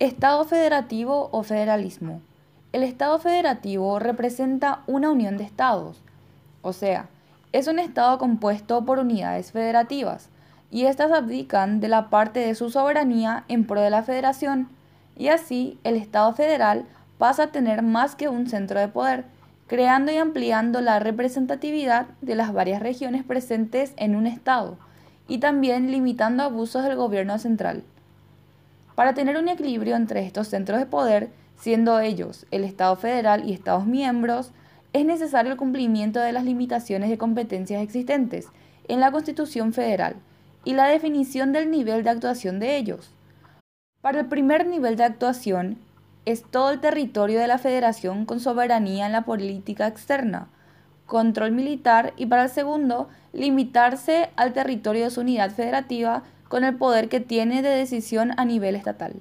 Estado federativo o federalismo. El Estado federativo representa una unión de estados, o sea, es un estado compuesto por unidades federativas, y éstas abdican de la parte de su soberanía en pro de la federación, y así el Estado federal pasa a tener más que un centro de poder, creando y ampliando la representatividad de las varias regiones presentes en un Estado, y también limitando abusos del gobierno central. Para tener un equilibrio entre estos centros de poder, siendo ellos el Estado federal y Estados miembros, es necesario el cumplimiento de las limitaciones de competencias existentes en la Constitución Federal y la definición del nivel de actuación de ellos. Para el primer nivel de actuación es todo el territorio de la Federación con soberanía en la política externa, control militar y para el segundo limitarse al territorio de su unidad federativa con el poder que tiene de decisión a nivel estatal.